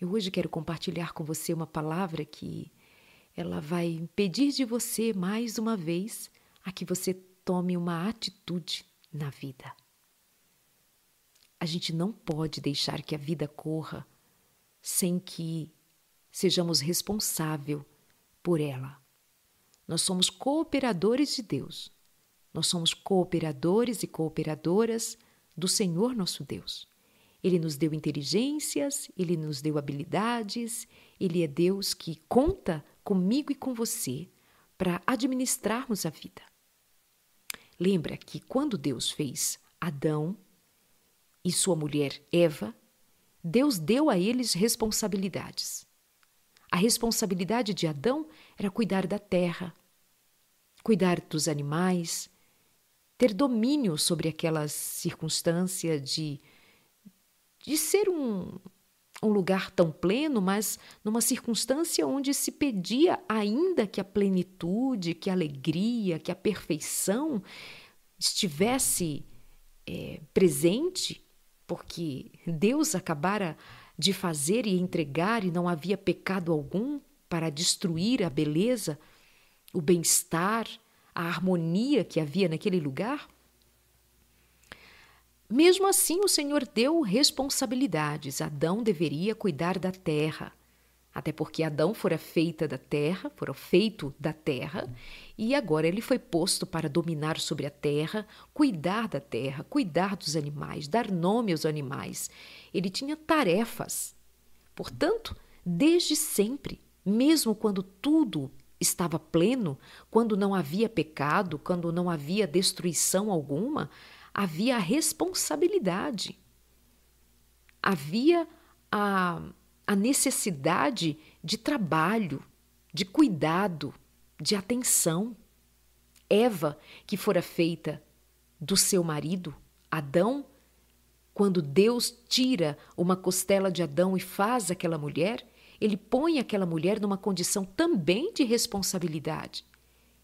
Eu hoje quero compartilhar com você uma palavra que ela vai pedir de você mais uma vez a que você tome uma atitude na vida. A gente não pode deixar que a vida corra sem que sejamos responsáveis por ela. Nós somos cooperadores de Deus. Nós somos cooperadores e cooperadoras do Senhor nosso Deus. Ele nos deu inteligências, ele nos deu habilidades, ele é Deus que conta comigo e com você para administrarmos a vida. Lembra que quando Deus fez Adão e sua mulher Eva, Deus deu a eles responsabilidades. A responsabilidade de Adão era cuidar da terra, cuidar dos animais, ter domínio sobre aquela circunstância de, de ser um, um lugar tão pleno, mas numa circunstância onde se pedia ainda que a plenitude, que a alegria, que a perfeição estivesse é, presente, porque Deus acabara de fazer e entregar e não havia pecado algum para destruir a beleza, o bem-estar, a harmonia que havia naquele lugar? Mesmo assim, o Senhor deu responsabilidades. Adão deveria cuidar da terra, até porque Adão fora feita da terra, fora feito da terra, e agora ele foi posto para dominar sobre a terra, cuidar da terra, cuidar dos animais, dar nome aos animais. Ele tinha tarefas. Portanto, desde sempre, mesmo quando tudo estava pleno, quando não havia pecado, quando não havia destruição alguma, havia a responsabilidade, havia a, a necessidade de trabalho, de cuidado, de atenção. Eva, que fora feita do seu marido, Adão, quando Deus tira uma costela de Adão e faz aquela mulher, ele põe aquela mulher numa condição também de responsabilidade.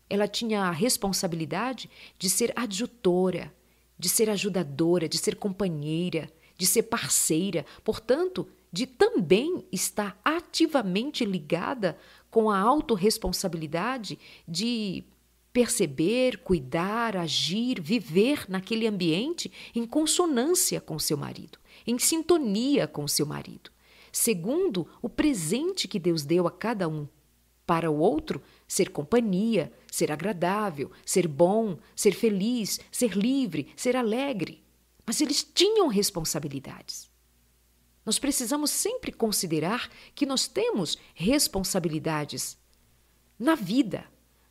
Ela tinha a responsabilidade de ser adjutora, de ser ajudadora, de ser companheira, de ser parceira, portanto, de também estar ativamente ligada com a autorresponsabilidade de perceber, cuidar, agir, viver naquele ambiente em consonância com seu marido, em sintonia com seu marido, segundo o presente que Deus deu a cada um para o outro, ser companhia, ser agradável, ser bom, ser feliz, ser livre, ser alegre. Mas eles tinham responsabilidades. Nós precisamos sempre considerar que nós temos responsabilidades na vida.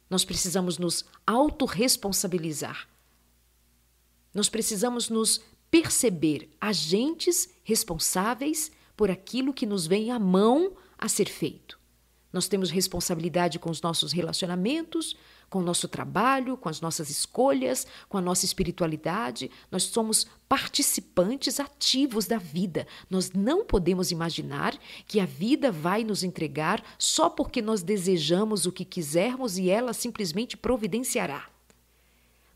Nós precisamos nos autorresponsabilizar. Nós precisamos nos perceber agentes responsáveis por aquilo que nos vem à mão a ser feito. Nós temos responsabilidade com os nossos relacionamentos, com o nosso trabalho, com as nossas escolhas, com a nossa espiritualidade. Nós somos participantes ativos da vida. Nós não podemos imaginar que a vida vai nos entregar só porque nós desejamos o que quisermos e ela simplesmente providenciará.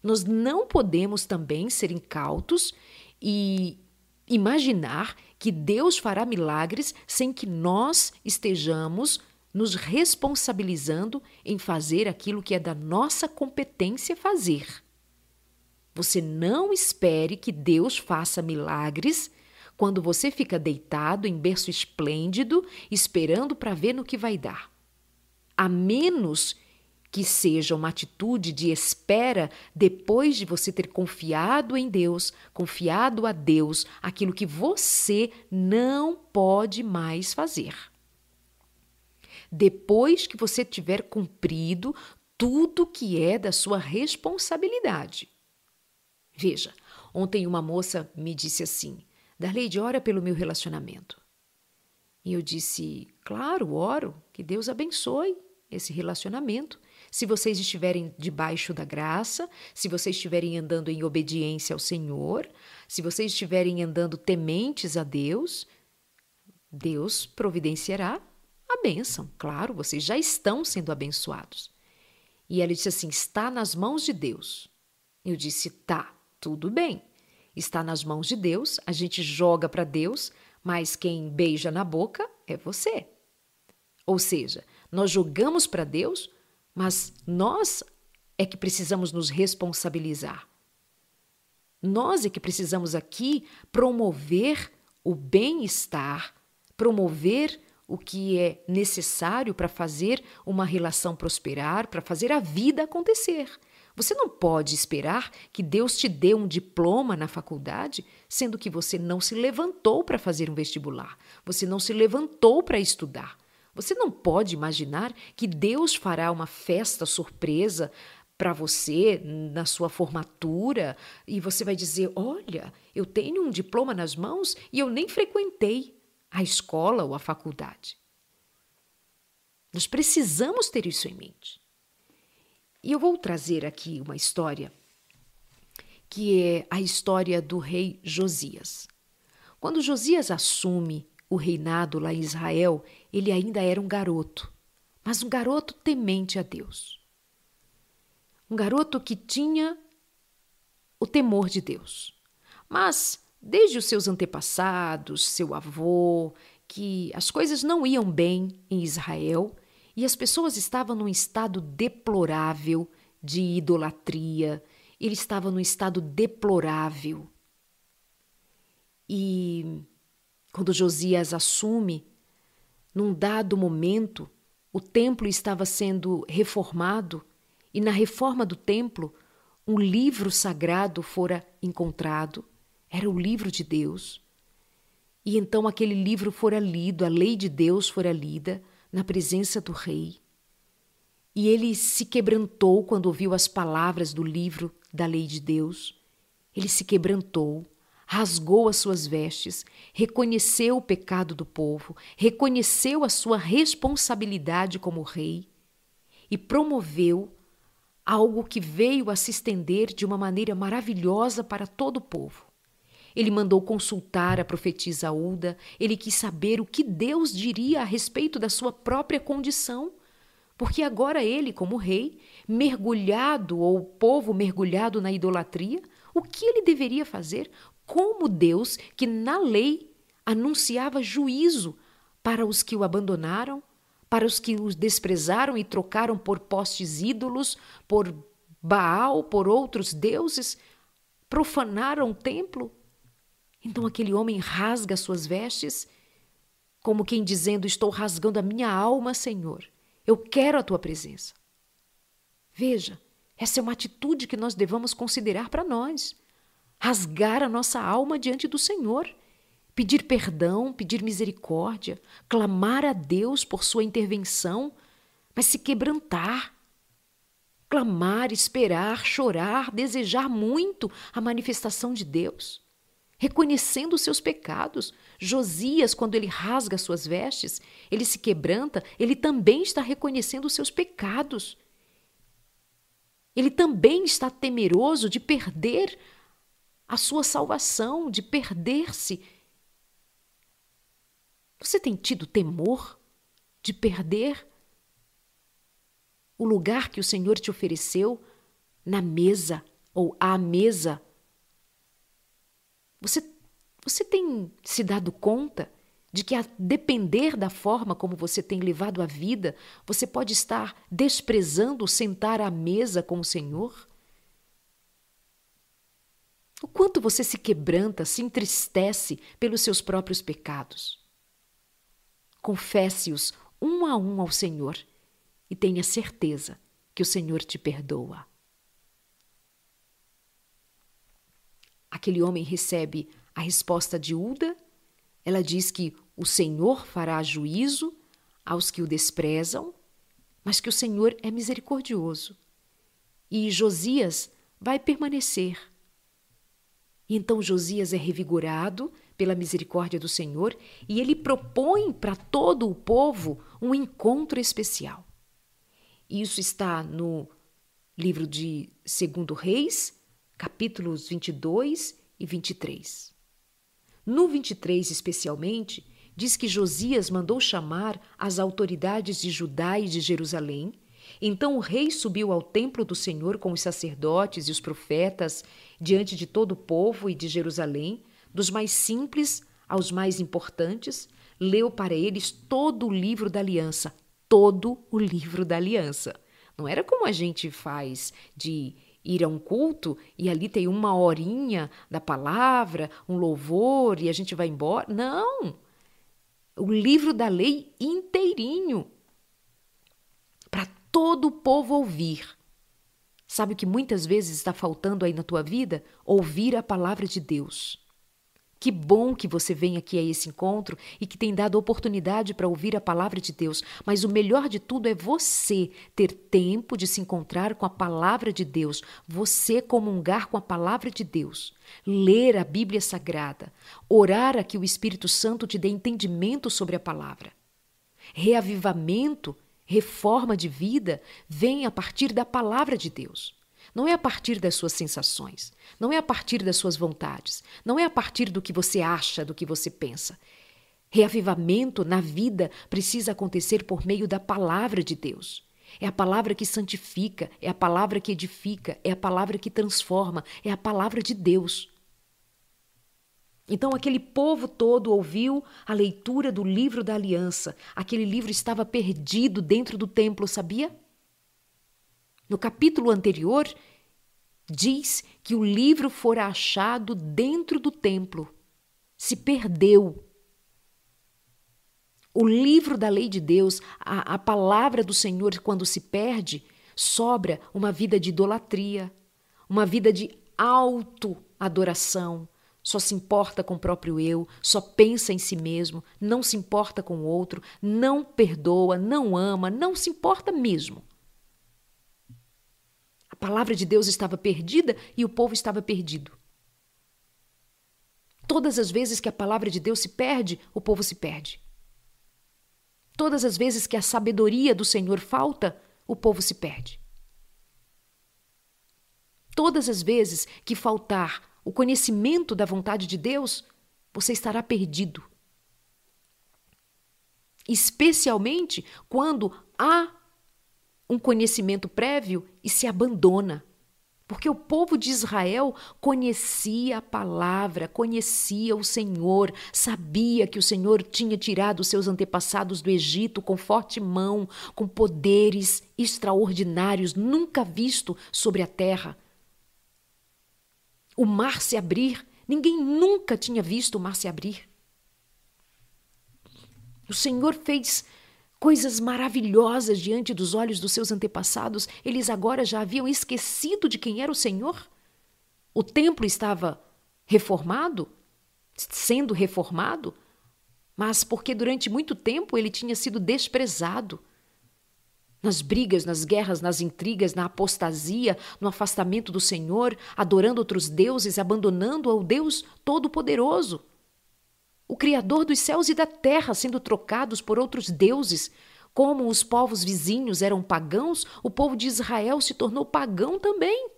Nós não podemos também ser incautos e imaginar que Deus fará milagres sem que nós estejamos nos responsabilizando em fazer aquilo que é da nossa competência fazer. Você não espere que Deus faça milagres quando você fica deitado em berço esplêndido, esperando para ver no que vai dar. A menos que seja uma atitude de espera depois de você ter confiado em Deus, confiado a Deus aquilo que você não pode mais fazer depois que você tiver cumprido tudo que é da sua responsabilidade. Veja, ontem uma moça me disse assim: Darleide, ora pelo meu relacionamento. E eu disse: Claro, oro, que Deus abençoe esse relacionamento. Se vocês estiverem debaixo da graça, se vocês estiverem andando em obediência ao Senhor, se vocês estiverem andando tementes a Deus, Deus providenciará a bênção. Claro, vocês já estão sendo abençoados. E ela disse assim: está nas mãos de Deus. Eu disse: tá, tudo bem. Está nas mãos de Deus, a gente joga para Deus, mas quem beija na boca é você. Ou seja, nós jogamos para Deus, mas nós é que precisamos nos responsabilizar. Nós é que precisamos aqui promover o bem-estar, promover o que é necessário para fazer uma relação prosperar, para fazer a vida acontecer. Você não pode esperar que Deus te dê um diploma na faculdade, sendo que você não se levantou para fazer um vestibular, você não se levantou para estudar. Você não pode imaginar que Deus fará uma festa surpresa para você na sua formatura e você vai dizer: Olha, eu tenho um diploma nas mãos e eu nem frequentei a escola ou a faculdade. Nós precisamos ter isso em mente. E eu vou trazer aqui uma história que é a história do rei Josias. Quando Josias assume o reinado lá em Israel, ele ainda era um garoto, mas um garoto temente a Deus. Um garoto que tinha o temor de Deus. Mas, desde os seus antepassados, seu avô, que as coisas não iam bem em Israel e as pessoas estavam num estado deplorável de idolatria, ele estava num estado deplorável. E quando Josias assume, num dado momento, o templo estava sendo reformado e na reforma do templo, um livro sagrado fora encontrado, era o livro de Deus. E então aquele livro fora lido, a lei de Deus fora lida na presença do rei. E ele se quebrantou quando ouviu as palavras do livro da lei de Deus. Ele se quebrantou, rasgou as suas vestes, reconheceu o pecado do povo, reconheceu a sua responsabilidade como rei e promoveu algo que veio a se estender de uma maneira maravilhosa para todo o povo. Ele mandou consultar a profetisa Ulda, ele quis saber o que Deus diria a respeito da sua própria condição, porque agora ele, como rei, mergulhado ou o povo mergulhado na idolatria, o que ele deveria fazer? Como Deus, que na lei anunciava juízo para os que o abandonaram, para os que os desprezaram e trocaram por postes ídolos, por Baal, por outros deuses, profanaram o templo. Então aquele homem rasga suas vestes, como quem dizendo: Estou rasgando a minha alma, Senhor. Eu quero a tua presença. Veja, essa é uma atitude que nós devamos considerar para nós. Rasgar a nossa alma diante do Senhor pedir perdão, pedir misericórdia, clamar a Deus por sua intervenção, mas se quebrantar. Clamar, esperar, chorar, desejar muito a manifestação de Deus, reconhecendo os seus pecados. Josias, quando ele rasga suas vestes, ele se quebranta, ele também está reconhecendo os seus pecados. Ele também está temeroso de perder a sua salvação, de perder-se você tem tido temor de perder o lugar que o Senhor te ofereceu na mesa ou à mesa? Você, você tem se dado conta de que, a depender da forma como você tem levado a vida, você pode estar desprezando sentar à mesa com o Senhor? O quanto você se quebranta, se entristece pelos seus próprios pecados? confesse-os um a um ao Senhor e tenha certeza que o Senhor te perdoa. Aquele homem recebe a resposta de Uda. Ela diz que o Senhor fará juízo aos que o desprezam, mas que o Senhor é misericordioso. E Josias vai permanecer. Então Josias é revigorado pela misericórdia do Senhor e ele propõe para todo o povo um encontro especial. Isso está no livro de Segundo Reis, capítulos 22 e 23. No 23, especialmente, diz que Josias mandou chamar as autoridades de Judá e de Jerusalém. Então o rei subiu ao templo do Senhor com os sacerdotes e os profetas diante de todo o povo e de Jerusalém dos mais simples aos mais importantes, leu para eles todo o livro da aliança, todo o livro da aliança. Não era como a gente faz de ir a um culto e ali tem uma horinha da palavra, um louvor e a gente vai embora. Não! O livro da lei inteirinho para todo o povo ouvir. Sabe o que muitas vezes está faltando aí na tua vida? Ouvir a palavra de Deus. Que bom que você vem aqui a esse encontro e que tem dado oportunidade para ouvir a palavra de Deus, mas o melhor de tudo é você ter tempo de se encontrar com a palavra de Deus, você comungar com a palavra de Deus, ler a Bíblia Sagrada, orar a que o Espírito Santo te dê entendimento sobre a palavra. Reavivamento, reforma de vida vem a partir da palavra de Deus. Não é a partir das suas sensações, não é a partir das suas vontades, não é a partir do que você acha, do que você pensa. Reavivamento na vida precisa acontecer por meio da palavra de Deus. É a palavra que santifica, é a palavra que edifica, é a palavra que transforma, é a palavra de Deus. Então aquele povo todo ouviu a leitura do livro da aliança. Aquele livro estava perdido dentro do templo, sabia? No capítulo anterior, diz que o livro fora achado dentro do templo. Se perdeu. O livro da lei de Deus, a, a palavra do Senhor, quando se perde, sobra uma vida de idolatria, uma vida de auto-adoração. Só se importa com o próprio eu, só pensa em si mesmo, não se importa com o outro, não perdoa, não ama, não se importa mesmo palavra de Deus estava perdida e o povo estava perdido. Todas as vezes que a palavra de Deus se perde, o povo se perde. Todas as vezes que a sabedoria do Senhor falta, o povo se perde. Todas as vezes que faltar o conhecimento da vontade de Deus, você estará perdido. Especialmente quando há um conhecimento prévio e se abandona. Porque o povo de Israel conhecia a palavra, conhecia o Senhor, sabia que o Senhor tinha tirado seus antepassados do Egito com forte mão, com poderes extraordinários nunca visto sobre a terra. O mar se abrir, ninguém nunca tinha visto o mar se abrir. O Senhor fez coisas maravilhosas diante dos olhos dos seus antepassados, eles agora já haviam esquecido de quem era o Senhor? O templo estava reformado, sendo reformado, mas porque durante muito tempo ele tinha sido desprezado. Nas brigas, nas guerras, nas intrigas, na apostasia, no afastamento do Senhor, adorando outros deuses, abandonando ao Deus Todo-Poderoso o Criador dos céus e da terra sendo trocados por outros deuses. Como os povos vizinhos eram pagãos, o povo de Israel se tornou pagão também.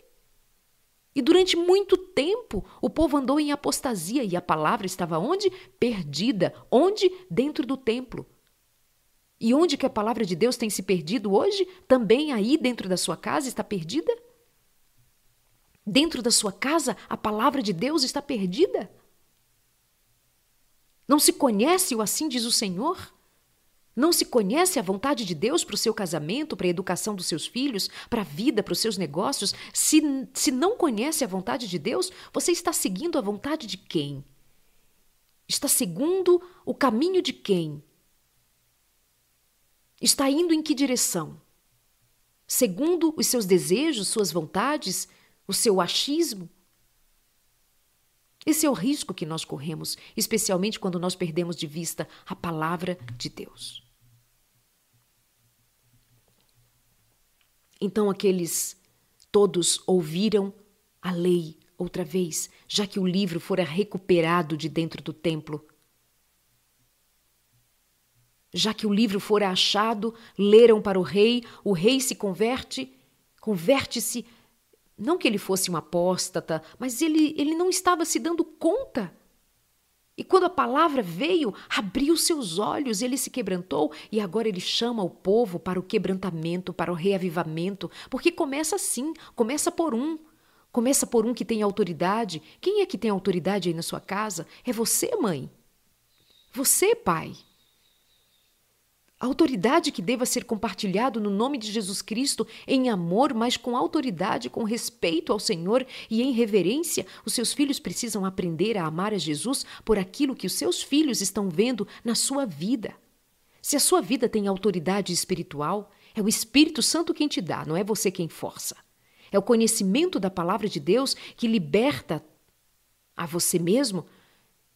E durante muito tempo o povo andou em apostasia e a palavra estava onde? Perdida. Onde? Dentro do templo. E onde que a palavra de Deus tem se perdido hoje? Também aí dentro da sua casa está perdida? Dentro da sua casa a palavra de Deus está perdida? Não se conhece o assim diz o Senhor? Não se conhece a vontade de Deus para o seu casamento, para a educação dos seus filhos, para a vida, para os seus negócios? Se, se não conhece a vontade de Deus, você está seguindo a vontade de quem? Está seguindo o caminho de quem? Está indo em que direção? Segundo os seus desejos, suas vontades, o seu achismo? Esse é o risco que nós corremos, especialmente quando nós perdemos de vista a palavra de Deus. Então aqueles todos ouviram a lei outra vez, já que o livro fora recuperado de dentro do templo. Já que o livro fora achado, leram para o rei, o rei se converte, converte-se não que ele fosse um apóstata, mas ele, ele não estava se dando conta. E quando a palavra veio, abriu seus olhos, ele se quebrantou e agora ele chama o povo para o quebrantamento, para o reavivamento, porque começa assim, começa por um. Começa por um que tem autoridade. Quem é que tem autoridade aí na sua casa? É você, mãe. Você, pai. Autoridade que deva ser compartilhado no nome de Jesus Cristo em amor, mas com autoridade, com respeito ao Senhor e em reverência, os seus filhos precisam aprender a amar a Jesus por aquilo que os seus filhos estão vendo na sua vida. Se a sua vida tem autoridade espiritual, é o Espírito Santo quem te dá, não é você quem força. É o conhecimento da palavra de Deus que liberta a você mesmo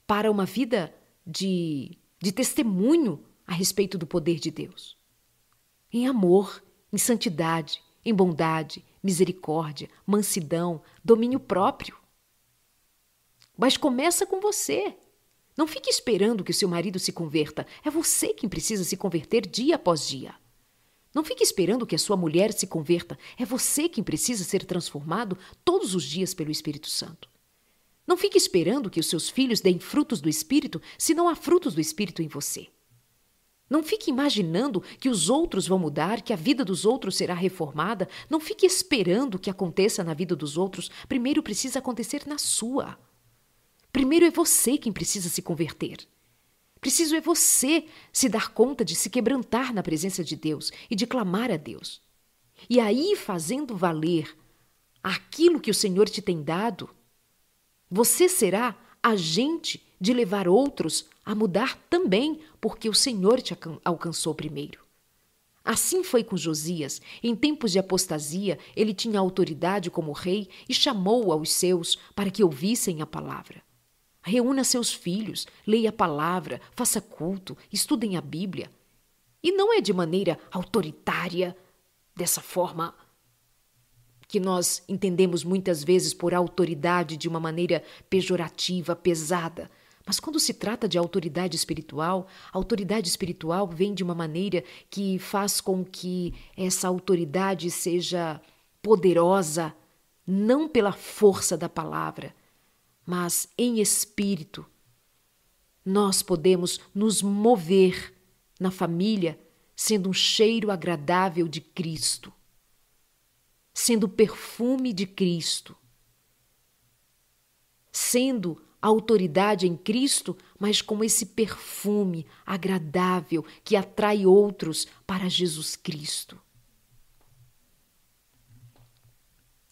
para uma vida de, de testemunho a respeito do poder de Deus. Em amor, em santidade, em bondade, misericórdia, mansidão, domínio próprio. Mas começa com você. Não fique esperando que o seu marido se converta. É você quem precisa se converter dia após dia. Não fique esperando que a sua mulher se converta. É você quem precisa ser transformado todos os dias pelo Espírito Santo. Não fique esperando que os seus filhos deem frutos do Espírito se não há frutos do Espírito em você. Não fique imaginando que os outros vão mudar, que a vida dos outros será reformada. Não fique esperando que aconteça na vida dos outros. Primeiro precisa acontecer na sua. Primeiro é você quem precisa se converter. Preciso é você se dar conta de se quebrantar na presença de Deus e de clamar a Deus. E aí, fazendo valer aquilo que o Senhor te tem dado, você será agente de levar outros a mudar também, porque o Senhor te alcançou primeiro. Assim foi com Josias. Em tempos de apostasia, ele tinha autoridade como rei e chamou aos seus para que ouvissem a palavra. Reúna seus filhos, leia a palavra, faça culto, estudem a Bíblia. E não é de maneira autoritária, dessa forma que nós entendemos muitas vezes por autoridade de uma maneira pejorativa, pesada. Mas quando se trata de autoridade espiritual, a autoridade espiritual vem de uma maneira que faz com que essa autoridade seja poderosa, não pela força da palavra, mas em espírito. Nós podemos nos mover na família sendo um cheiro agradável de Cristo, sendo o perfume de Cristo, sendo autoridade em Cristo, mas com esse perfume agradável que atrai outros para Jesus Cristo.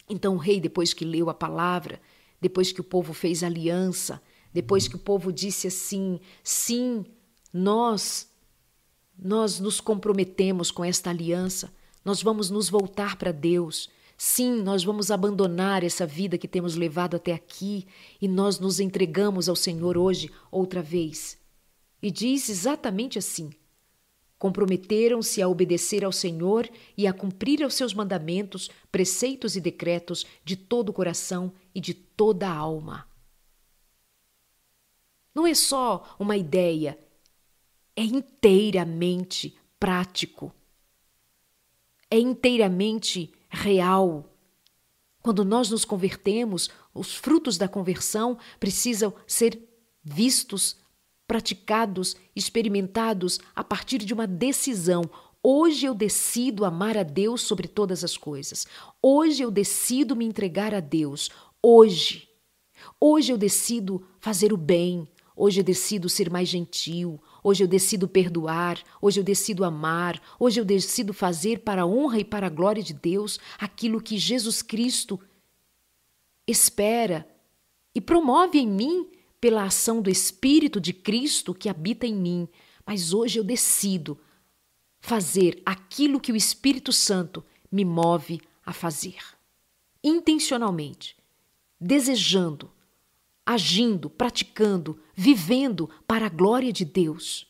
Então o rei, depois que leu a palavra, depois que o povo fez aliança, depois que o povo disse assim: sim, nós, nós nos comprometemos com esta aliança, nós vamos nos voltar para Deus, Sim, nós vamos abandonar essa vida que temos levado até aqui e nós nos entregamos ao Senhor hoje outra vez. E diz exatamente assim: Comprometeram-se a obedecer ao Senhor e a cumprir os seus mandamentos, preceitos e decretos de todo o coração e de toda a alma. Não é só uma ideia, é inteiramente prático. É inteiramente real. Quando nós nos convertemos, os frutos da conversão precisam ser vistos, praticados, experimentados a partir de uma decisão. Hoje eu decido amar a Deus sobre todas as coisas. Hoje eu decido me entregar a Deus. Hoje. Hoje eu decido fazer o bem. Hoje eu decido ser mais gentil. Hoje eu decido perdoar, hoje eu decido amar, hoje eu decido fazer para a honra e para a glória de Deus aquilo que Jesus Cristo espera e promove em mim pela ação do Espírito de Cristo que habita em mim. Mas hoje eu decido fazer aquilo que o Espírito Santo me move a fazer. Intencionalmente, desejando, agindo, praticando, vivendo para a glória de Deus,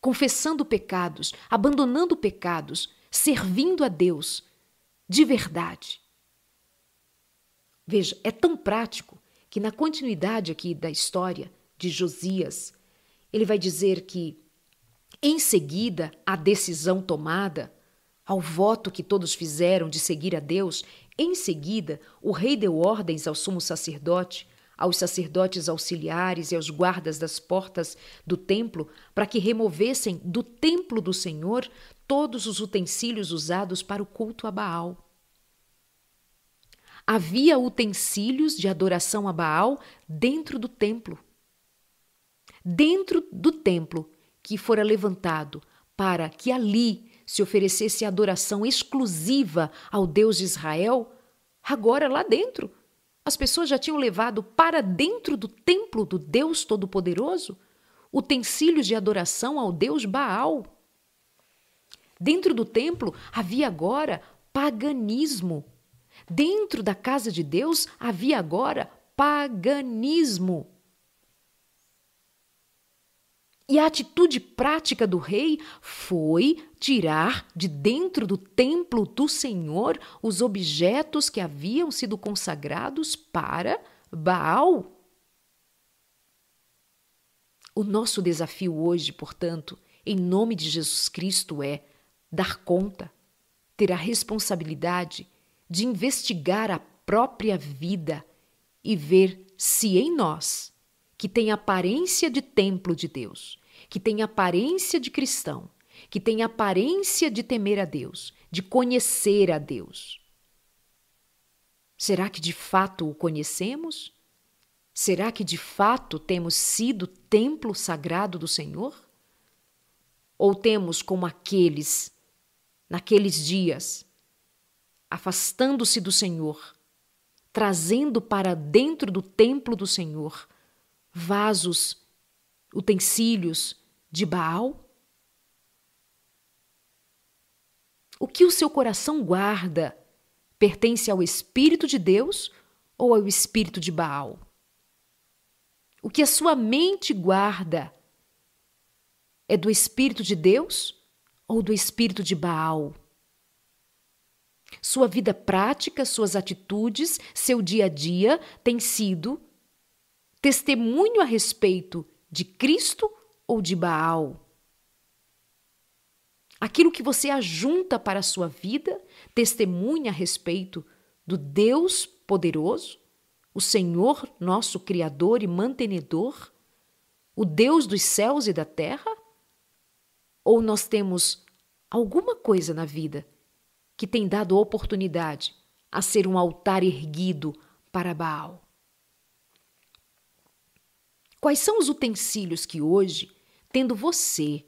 confessando pecados, abandonando pecados, servindo a Deus de verdade. Veja, é tão prático que na continuidade aqui da história de Josias, ele vai dizer que em seguida à decisão tomada, ao voto que todos fizeram de seguir a Deus, em seguida o rei deu ordens ao sumo sacerdote aos sacerdotes auxiliares e aos guardas das portas do templo para que removessem do templo do Senhor todos os utensílios usados para o culto a Baal. Havia utensílios de adoração a Baal dentro do templo. dentro do templo que fora levantado para que ali se oferecesse adoração exclusiva ao Deus de Israel, agora lá dentro. As pessoas já tinham levado para dentro do templo do Deus Todo-Poderoso utensílios de adoração ao Deus Baal. Dentro do templo havia agora paganismo. Dentro da casa de Deus havia agora paganismo. E a atitude prática do rei foi tirar de dentro do templo do Senhor os objetos que haviam sido consagrados para Baal. O nosso desafio hoje, portanto, em nome de Jesus Cristo, é dar conta, ter a responsabilidade de investigar a própria vida e ver se em nós que tem aparência de templo de Deus, que tem aparência de cristão, que tem aparência de temer a Deus, de conhecer a Deus. Será que de fato o conhecemos? Será que de fato temos sido templo sagrado do Senhor? Ou temos como aqueles, naqueles dias, afastando-se do Senhor, trazendo para dentro do templo do Senhor vasos, utensílios de Baal? O que o seu coração guarda pertence ao Espírito de Deus ou ao Espírito de Baal? O que a sua mente guarda é do Espírito de Deus ou do Espírito de Baal? Sua vida prática, suas atitudes, seu dia a dia tem sido testemunho a respeito de Cristo ou de Baal? Aquilo que você ajunta para a sua vida testemunha a respeito do Deus poderoso, o Senhor nosso Criador e mantenedor, o Deus dos céus e da terra? Ou nós temos alguma coisa na vida que tem dado oportunidade a ser um altar erguido para Baal? Quais são os utensílios que hoje, tendo você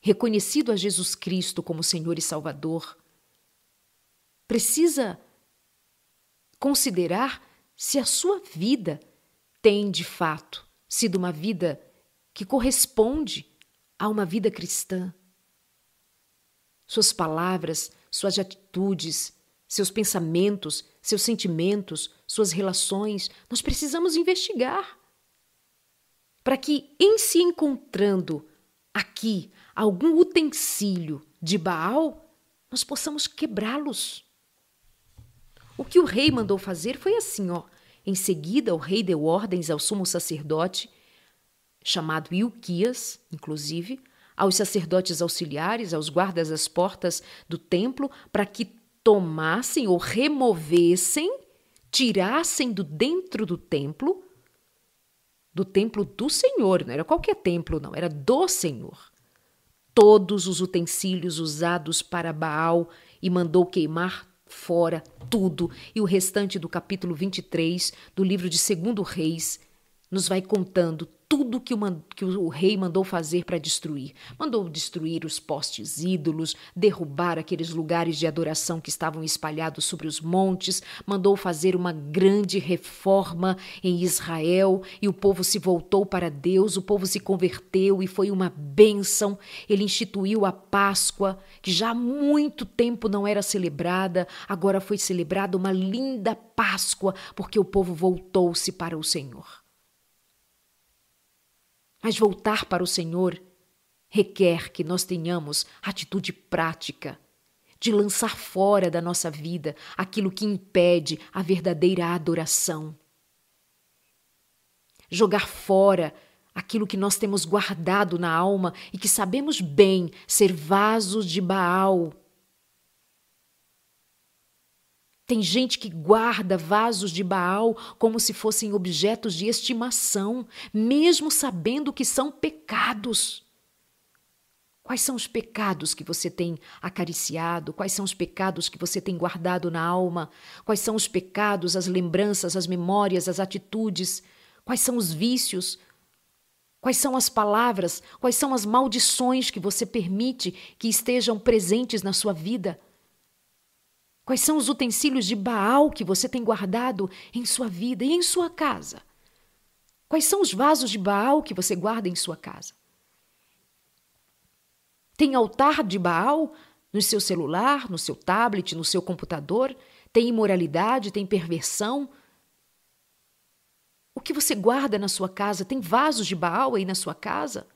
reconhecido a Jesus Cristo como Senhor e Salvador, precisa considerar se a sua vida tem, de fato, sido uma vida que corresponde a uma vida cristã. Suas palavras, suas atitudes, seus pensamentos, seus sentimentos, suas relações, nós precisamos investigar para que, em se encontrando aqui algum utensílio de Baal, nós possamos quebrá-los. O que o rei mandou fazer foi assim, ó. Em seguida, o rei deu ordens ao sumo sacerdote, chamado Ilquias, inclusive, aos sacerdotes auxiliares, aos guardas das portas do templo, para que tomassem ou removessem, tirassem do dentro do templo do templo do Senhor, não era qualquer templo, não, era do Senhor. Todos os utensílios usados para Baal e mandou queimar fora tudo. E o restante do capítulo 23 do livro de Segundo Reis nos vai contando tudo que o, que o rei mandou fazer para destruir. Mandou destruir os postes ídolos, derrubar aqueles lugares de adoração que estavam espalhados sobre os montes, mandou fazer uma grande reforma em Israel e o povo se voltou para Deus, o povo se converteu e foi uma bênção. Ele instituiu a Páscoa, que já há muito tempo não era celebrada, agora foi celebrada uma linda Páscoa, porque o povo voltou-se para o Senhor. Mas voltar para o Senhor requer que nós tenhamos atitude prática de lançar fora da nossa vida aquilo que impede a verdadeira adoração. Jogar fora aquilo que nós temos guardado na alma e que sabemos bem ser vasos de Baal Tem gente que guarda vasos de Baal como se fossem objetos de estimação, mesmo sabendo que são pecados. Quais são os pecados que você tem acariciado? Quais são os pecados que você tem guardado na alma? Quais são os pecados, as lembranças, as memórias, as atitudes? Quais são os vícios? Quais são as palavras, quais são as maldições que você permite que estejam presentes na sua vida? Quais são os utensílios de Baal que você tem guardado em sua vida e em sua casa? Quais são os vasos de Baal que você guarda em sua casa? Tem altar de Baal no seu celular, no seu tablet, no seu computador? Tem imoralidade, tem perversão? O que você guarda na sua casa? Tem vasos de Baal aí na sua casa?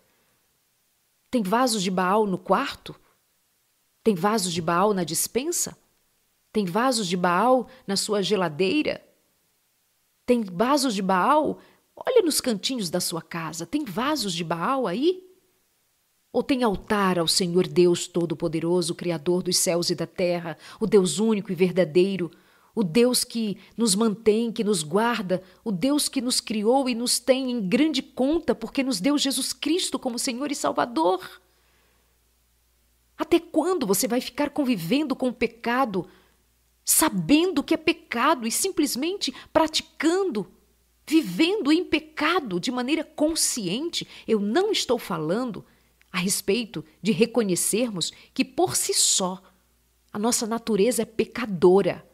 Tem vasos de Baal no quarto? Tem vasos de Baal na dispensa? Tem vasos de Baal na sua geladeira? Tem vasos de Baal? Olha nos cantinhos da sua casa. Tem vasos de Baal aí? Ou tem altar ao Senhor Deus Todo-Poderoso, Criador dos céus e da terra, o Deus único e verdadeiro, o Deus que nos mantém, que nos guarda, o Deus que nos criou e nos tem em grande conta porque nos deu Jesus Cristo como Senhor e Salvador. Até quando você vai ficar convivendo com o pecado, sabendo que é pecado e simplesmente praticando, vivendo em pecado de maneira consciente? Eu não estou falando a respeito de reconhecermos que por si só a nossa natureza é pecadora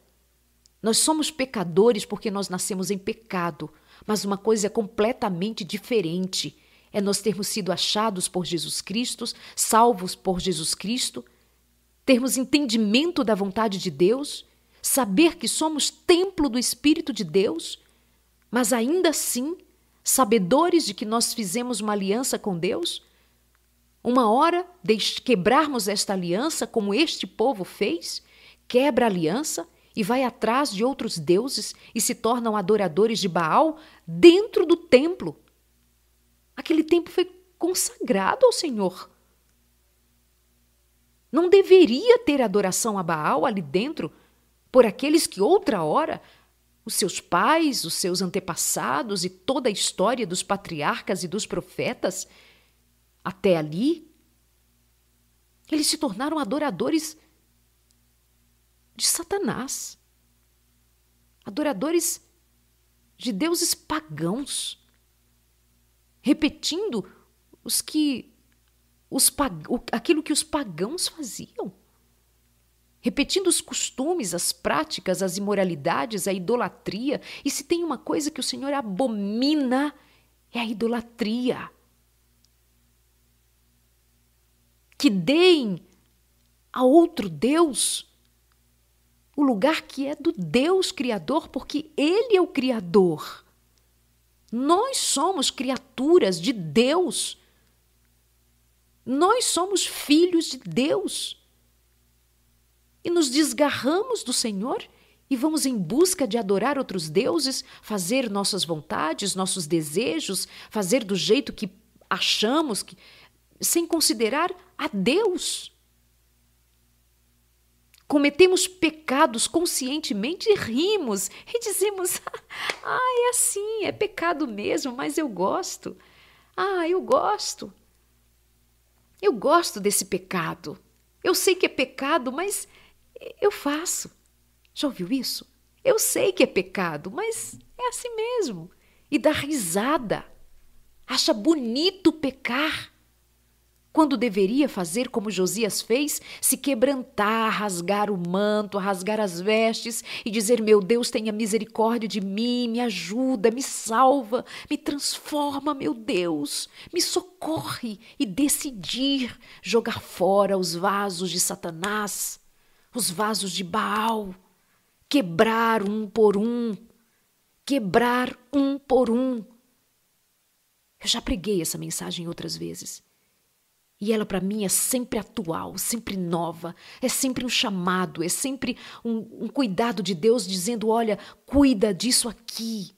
nós somos pecadores porque nós nascemos em pecado, mas uma coisa é completamente diferente. É nós termos sido achados por Jesus Cristo, salvos por Jesus Cristo, termos entendimento da vontade de Deus, saber que somos templo do Espírito de Deus, mas ainda assim, sabedores de que nós fizemos uma aliança com Deus, uma hora quebrarmos esta aliança, como este povo fez, quebra a aliança e vai atrás de outros deuses e se tornam adoradores de Baal dentro do templo. Aquele templo foi consagrado ao Senhor. Não deveria ter adoração a Baal ali dentro por aqueles que outra hora os seus pais, os seus antepassados e toda a história dos patriarcas e dos profetas, até ali, eles se tornaram adoradores de Satanás, adoradores de deuses pagãos, repetindo os que os aquilo que os pagãos faziam, repetindo os costumes, as práticas, as imoralidades, a idolatria. E se tem uma coisa que o Senhor abomina, é a idolatria. Que deem a outro Deus o lugar que é do Deus Criador, porque Ele é o Criador. Nós somos criaturas de Deus. Nós somos filhos de Deus. E nos desgarramos do Senhor e vamos em busca de adorar outros deuses, fazer nossas vontades, nossos desejos, fazer do jeito que achamos, que, sem considerar a Deus cometemos pecados conscientemente e rimos e dizemos: ah, é assim, é pecado mesmo, mas eu gosto. Ah, eu gosto. Eu gosto desse pecado. Eu sei que é pecado, mas eu faço. Já ouviu isso? Eu sei que é pecado, mas é assim mesmo. E dá risada. Acha bonito pecar quando deveria fazer como Josias fez, se quebrantar, rasgar o manto, rasgar as vestes e dizer: Meu Deus, tenha misericórdia de mim, me ajuda, me salva, me transforma, meu Deus, me socorre e decidir jogar fora os vasos de Satanás, os vasos de Baal, quebrar um por um, quebrar um por um. Eu já preguei essa mensagem outras vezes. E ela, para mim, é sempre atual, sempre nova, é sempre um chamado, é sempre um, um, cuidado de Deus dizendo: olha, cuida disso aqui.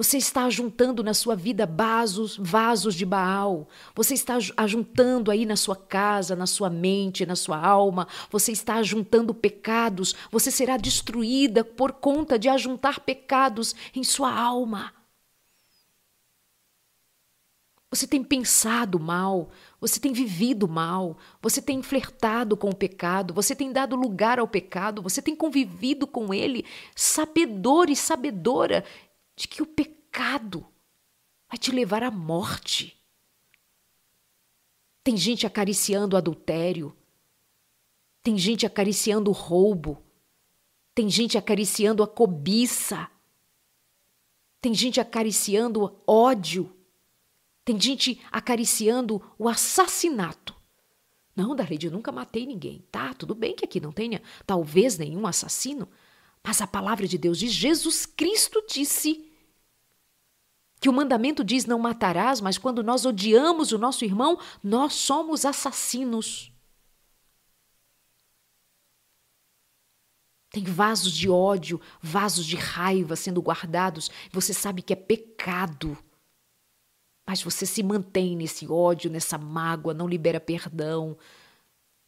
Você está ajuntando na sua vida vasos, vasos de Baal. Você está ajuntando aí na sua casa, na sua mente, na sua alma. Você está ajuntando pecados. Você será destruída por conta de ajuntar pecados em sua alma. Você tem pensado mal, você tem vivido mal, você tem flertado com o pecado, você tem dado lugar ao pecado, você tem convivido com ele, sabedor e sabedora de que o pecado vai te levar à morte. Tem gente acariciando o adultério. Tem gente acariciando o roubo. Tem gente acariciando a cobiça. Tem gente acariciando ódio. Tem gente acariciando o assassinato. Não, Darlene, eu nunca matei ninguém. Tá, tudo bem que aqui não tenha talvez nenhum assassino, mas a palavra de Deus diz: Jesus Cristo disse que o mandamento diz não matarás, mas quando nós odiamos o nosso irmão, nós somos assassinos. Tem vasos de ódio, vasos de raiva sendo guardados, você sabe que é pecado. Mas você se mantém nesse ódio, nessa mágoa, não libera perdão,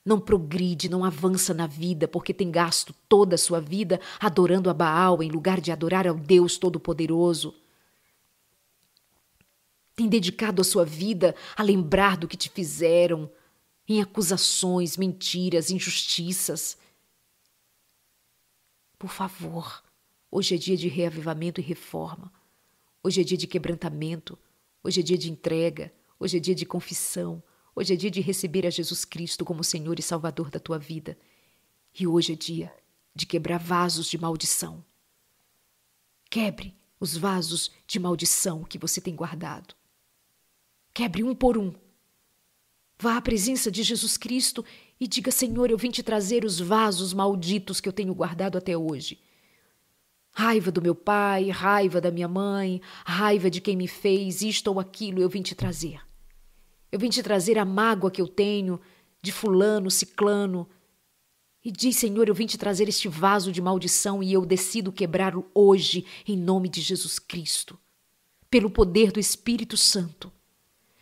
não progride, não avança na vida, porque tem gasto toda a sua vida adorando a Baal em lugar de adorar ao Deus Todo-Poderoso. Tem dedicado a sua vida a lembrar do que te fizeram, em acusações, mentiras, injustiças. Por favor, hoje é dia de reavivamento e reforma. Hoje é dia de quebrantamento. Hoje é dia de entrega. Hoje é dia de confissão. Hoje é dia de receber a Jesus Cristo como Senhor e Salvador da tua vida. E hoje é dia de quebrar vasos de maldição. Quebre os vasos de maldição que você tem guardado. Quebre um por um. Vá à presença de Jesus Cristo e diga: Senhor, eu vim te trazer os vasos malditos que eu tenho guardado até hoje. Raiva do meu pai, raiva da minha mãe, raiva de quem me fez isto ou aquilo, eu vim te trazer. Eu vim te trazer a mágoa que eu tenho de fulano, ciclano. E diz, Senhor, eu vim te trazer este vaso de maldição e eu decido quebrá-lo hoje, em nome de Jesus Cristo, pelo poder do Espírito Santo.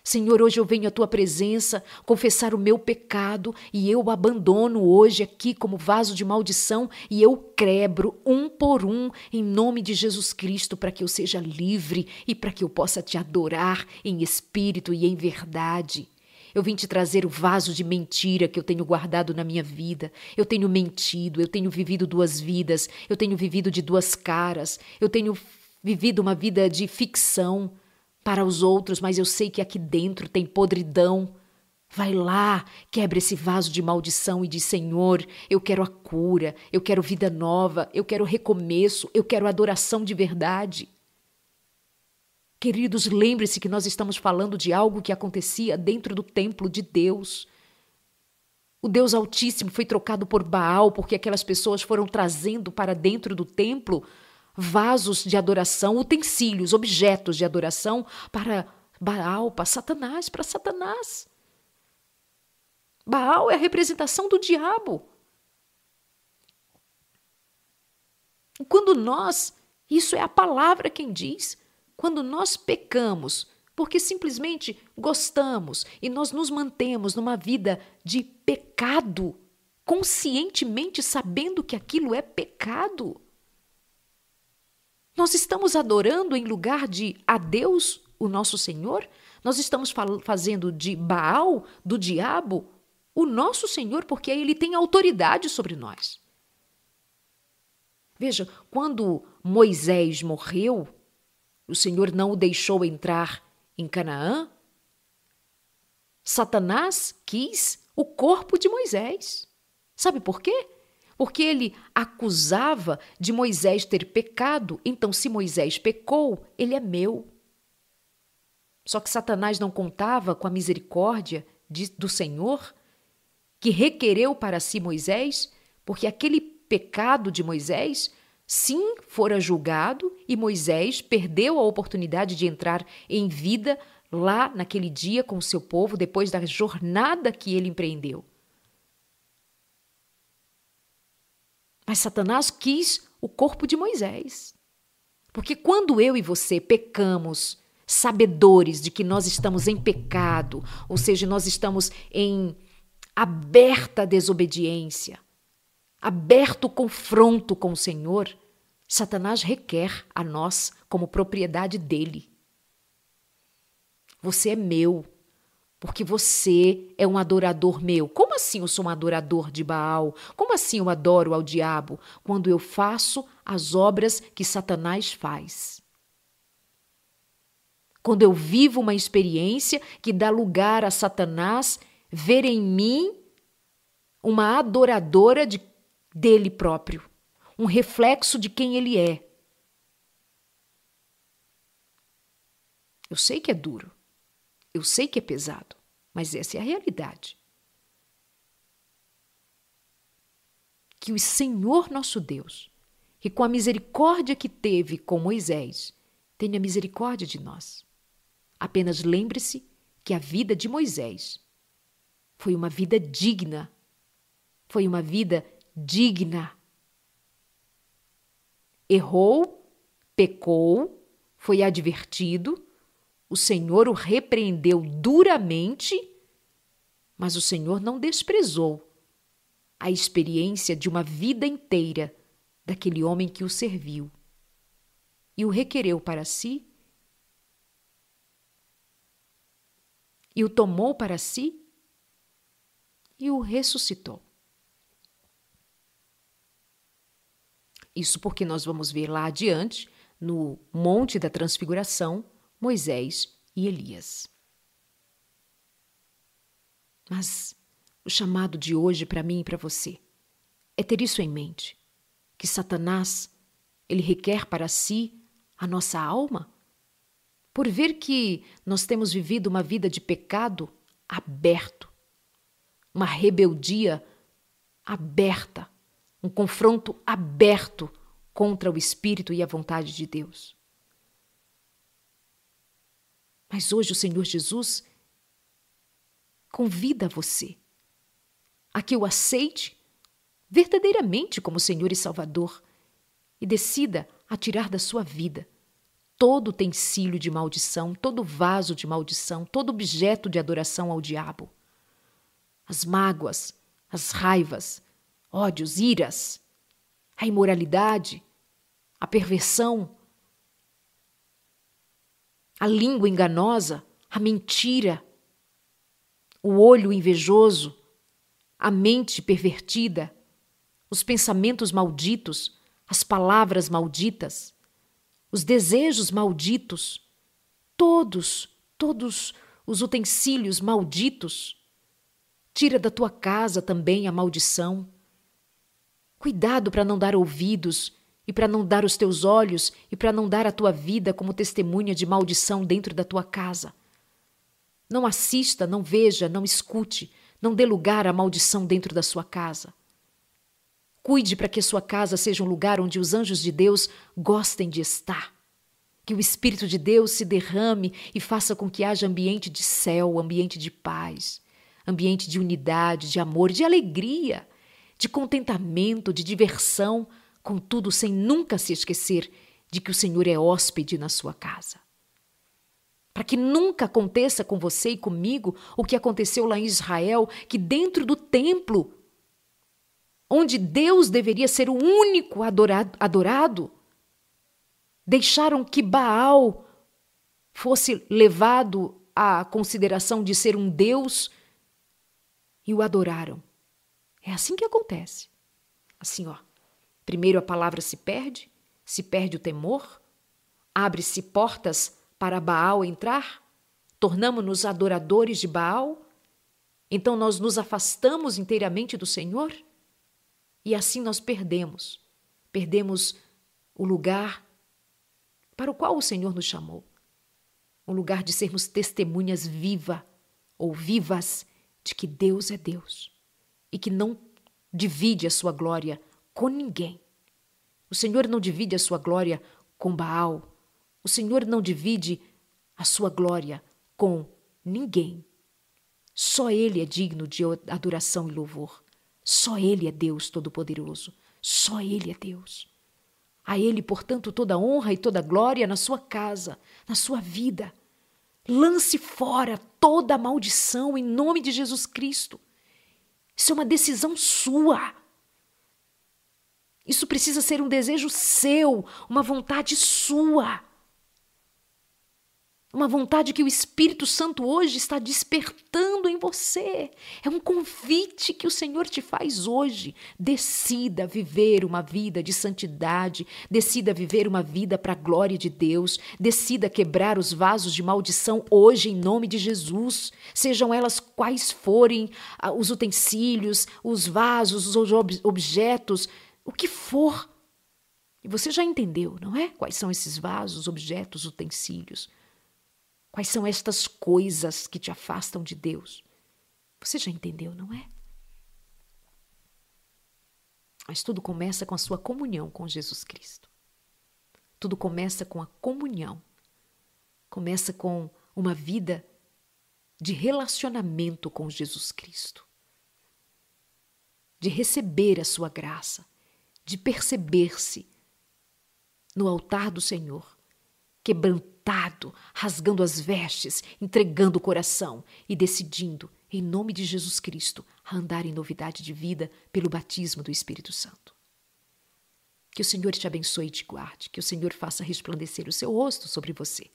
Senhor, hoje eu venho à tua presença confessar o meu pecado e eu o abandono hoje aqui como vaso de maldição e eu quebro um por um em nome de Jesus Cristo para que eu seja livre e para que eu possa te adorar em espírito e em verdade. Eu vim te trazer o vaso de mentira que eu tenho guardado na minha vida. Eu tenho mentido, eu tenho vivido duas vidas, eu tenho vivido de duas caras, eu tenho vivido uma vida de ficção para os outros, mas eu sei que aqui dentro tem podridão. Vai lá, quebra esse vaso de maldição e diz: Senhor, eu quero a cura, eu quero vida nova, eu quero recomeço, eu quero adoração de verdade. Queridos, lembre-se que nós estamos falando de algo que acontecia dentro do templo de Deus. O Deus Altíssimo foi trocado por Baal porque aquelas pessoas foram trazendo para dentro do templo vasos de adoração, utensílios, objetos de adoração para Baal, para Satanás, para Satanás. Baal é a representação do diabo. Quando nós, isso é a palavra quem diz, quando nós pecamos, porque simplesmente gostamos e nós nos mantemos numa vida de pecado, conscientemente sabendo que aquilo é pecado. Nós estamos adorando em lugar de a Deus, o nosso Senhor? Nós estamos fazendo de Baal, do diabo, o nosso Senhor, porque ele tem autoridade sobre nós. Veja, quando Moisés morreu, o Senhor não o deixou entrar em Canaã. Satanás quis o corpo de Moisés. Sabe por quê? Porque ele acusava de Moisés ter pecado, então se Moisés pecou, ele é meu. Só que Satanás não contava com a misericórdia de, do Senhor, que requereu para si Moisés, porque aquele pecado de Moisés, sim, fora julgado e Moisés perdeu a oportunidade de entrar em vida lá naquele dia com o seu povo, depois da jornada que ele empreendeu. Mas Satanás quis o corpo de Moisés. Porque quando eu e você pecamos, sabedores de que nós estamos em pecado, ou seja, nós estamos em aberta desobediência, aberto confronto com o Senhor, Satanás requer a nós como propriedade dele. Você é meu, porque você é um adorador meu. Como assim eu sou um adorador de Baal? Como assim eu adoro ao diabo? Quando eu faço as obras que Satanás faz. Quando eu vivo uma experiência que dá lugar a Satanás ver em mim uma adoradora de, dele próprio, um reflexo de quem ele é. Eu sei que é duro, eu sei que é pesado, mas essa é a realidade. Que o Senhor nosso Deus, que com a misericórdia que teve com Moisés, tenha misericórdia de nós. Apenas lembre-se que a vida de Moisés foi uma vida digna. Foi uma vida digna. Errou, pecou, foi advertido, o Senhor o repreendeu duramente, mas o Senhor não desprezou a experiência de uma vida inteira daquele homem que o serviu e o requereu para si e o tomou para si e o ressuscitou. Isso porque nós vamos ver lá adiante, no Monte da Transfiguração, Moisés e Elias. Mas o chamado de hoje para mim e para você é ter isso em mente, que Satanás, ele requer para si a nossa alma, por ver que nós temos vivido uma vida de pecado aberto, uma rebeldia aberta, um confronto aberto contra o Espírito e a vontade de Deus. Mas hoje o Senhor Jesus convida você a que o aceite verdadeiramente como Senhor e Salvador e decida a tirar da sua vida todo utensílio de maldição, todo vaso de maldição, todo objeto de adoração ao diabo. As mágoas, as raivas, ódios, iras, a imoralidade, a perversão, a língua enganosa, a mentira, o olho invejoso, a mente pervertida, os pensamentos malditos, as palavras malditas, os desejos malditos, todos, todos os utensílios malditos. Tira da tua casa também a maldição. Cuidado para não dar ouvidos e para não dar os teus olhos e para não dar a tua vida como testemunha de maldição dentro da tua casa. Não assista, não veja, não escute, não dê lugar à maldição dentro da sua casa. Cuide para que a sua casa seja um lugar onde os anjos de Deus gostem de estar. Que o Espírito de Deus se derrame e faça com que haja ambiente de céu, ambiente de paz, ambiente de unidade, de amor, de alegria, de contentamento, de diversão, contudo sem nunca se esquecer de que o Senhor é hóspede na sua casa. Para que nunca aconteça com você e comigo o que aconteceu lá em Israel, que dentro do templo, onde Deus deveria ser o único adorado, adorado deixaram que Baal fosse levado à consideração de ser um Deus e o adoraram. É assim que acontece. Assim, ó. Primeiro a palavra se perde, se perde o temor, abre-se portas para Baal entrar, tornamos-nos adoradores de Baal, então nós nos afastamos inteiramente do Senhor e assim nós perdemos, perdemos o lugar para o qual o Senhor nos chamou, o lugar de sermos testemunhas viva ou vivas de que Deus é Deus e que não divide a sua glória com ninguém. O Senhor não divide a sua glória com Baal. O Senhor não divide a sua glória com ninguém. Só Ele é digno de adoração e louvor. Só Ele é Deus Todo-Poderoso. Só Ele é Deus. A Ele, portanto, toda honra e toda glória na sua casa, na sua vida. Lance fora toda maldição em nome de Jesus Cristo. Isso é uma decisão sua. Isso precisa ser um desejo seu, uma vontade sua. Uma vontade que o Espírito Santo hoje está despertando em você. É um convite que o Senhor te faz hoje. Decida viver uma vida de santidade, decida viver uma vida para a glória de Deus, decida quebrar os vasos de maldição hoje em nome de Jesus. Sejam elas quais forem ah, os utensílios, os vasos, os objetos, o que for. E você já entendeu, não é? Quais são esses vasos, objetos, utensílios? Quais são estas coisas que te afastam de Deus? Você já entendeu, não é? Mas tudo começa com a sua comunhão com Jesus Cristo. Tudo começa com a comunhão. Começa com uma vida de relacionamento com Jesus Cristo. De receber a sua graça, de perceber-se no altar do Senhor, quebrantando rasgando as vestes, entregando o coração e decidindo, em nome de Jesus Cristo, a andar em novidade de vida pelo batismo do Espírito Santo. Que o Senhor te abençoe e te guarde, que o Senhor faça resplandecer o seu rosto sobre você,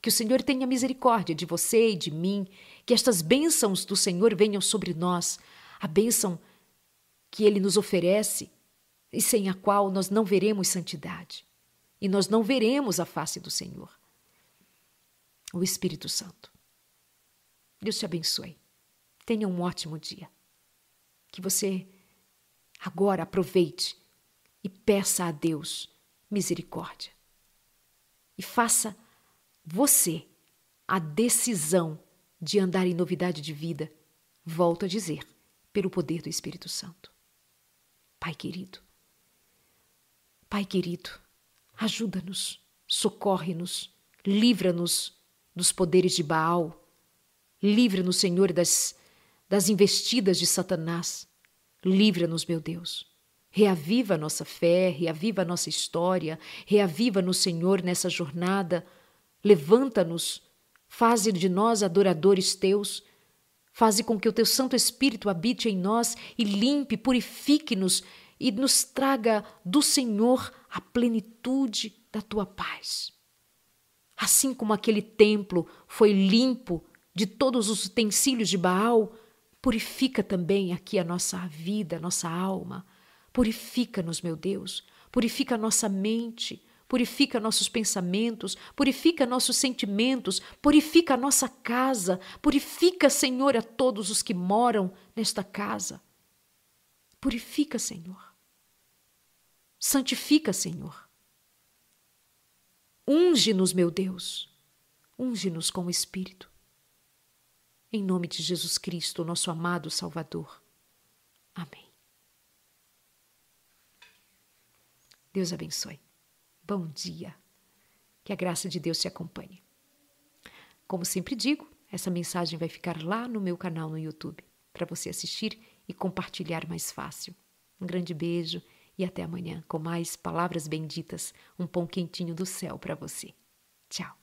que o Senhor tenha misericórdia de você e de mim, que estas bênçãos do Senhor venham sobre nós, a bênção que Ele nos oferece e sem a qual nós não veremos santidade e nós não veremos a face do Senhor o Espírito Santo. Deus te abençoe. Tenha um ótimo dia. Que você agora aproveite e peça a Deus misericórdia. E faça você a decisão de andar em novidade de vida, volto a dizer, pelo poder do Espírito Santo. Pai querido, Pai querido, ajuda-nos, socorre-nos, livra-nos dos poderes de Baal. Livra-nos, Senhor, das, das investidas de Satanás. Livra-nos, meu Deus. Reaviva a nossa fé, reaviva a nossa história, reaviva-nos, Senhor, nessa jornada. Levanta-nos, faze de nós adoradores teus. Faze com que o teu Santo Espírito habite em nós e limpe, purifique-nos e nos traga do Senhor a plenitude da tua paz. Assim como aquele templo foi limpo de todos os utensílios de Baal, purifica também aqui a nossa vida, a nossa alma. Purifica-nos, meu Deus. Purifica a nossa mente, purifica nossos pensamentos, purifica nossos sentimentos, purifica a nossa casa, purifica, Senhor, a todos os que moram nesta casa. Purifica, Senhor. Santifica, Senhor. Unge-nos, meu Deus. Unge-nos com o Espírito. Em nome de Jesus Cristo, nosso amado Salvador. Amém. Deus abençoe. Bom dia. Que a graça de Deus te acompanhe. Como sempre digo, essa mensagem vai ficar lá no meu canal no YouTube para você assistir e compartilhar mais fácil. Um grande beijo e até amanhã com mais palavras benditas, um pão quentinho do céu para você. Tchau.